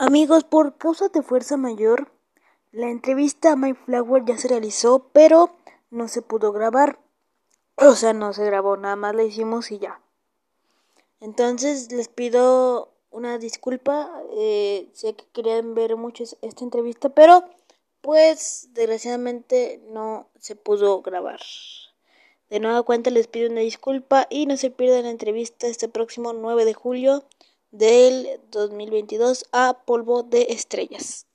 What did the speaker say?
Amigos, por causa de fuerza mayor, la entrevista a My Flower ya se realizó, pero no se pudo grabar. O sea, no se grabó, nada más la hicimos y ya. Entonces les pido una disculpa. Eh, sé que querían ver mucho esta entrevista, pero pues desgraciadamente no se pudo grabar. De nueva cuenta les pido una disculpa y no se pierdan la entrevista este próximo 9 de julio del 2022 a Polvo de Estrellas.